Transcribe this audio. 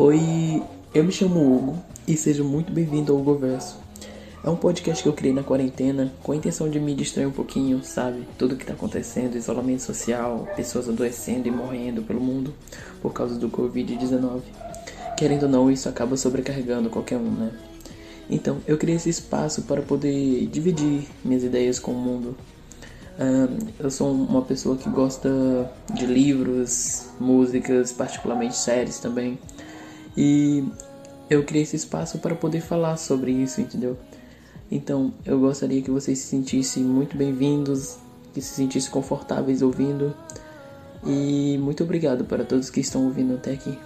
Oi, eu me chamo Hugo e seja muito bem-vindo ao Hugoverso. É um podcast que eu criei na quarentena com a intenção de me distrair um pouquinho, sabe? Tudo que tá acontecendo, isolamento social, pessoas adoecendo e morrendo pelo mundo por causa do Covid-19. Querendo ou não, isso acaba sobrecarregando qualquer um, né? Então, eu criei esse espaço para poder dividir minhas ideias com o mundo. eu sou uma pessoa que gosta de livros, músicas, particularmente séries também. E eu criei esse espaço para poder falar sobre isso, entendeu? Então, eu gostaria que vocês se sentissem muito bem-vindos, que se sentissem confortáveis ouvindo. E muito obrigado para todos que estão ouvindo até aqui.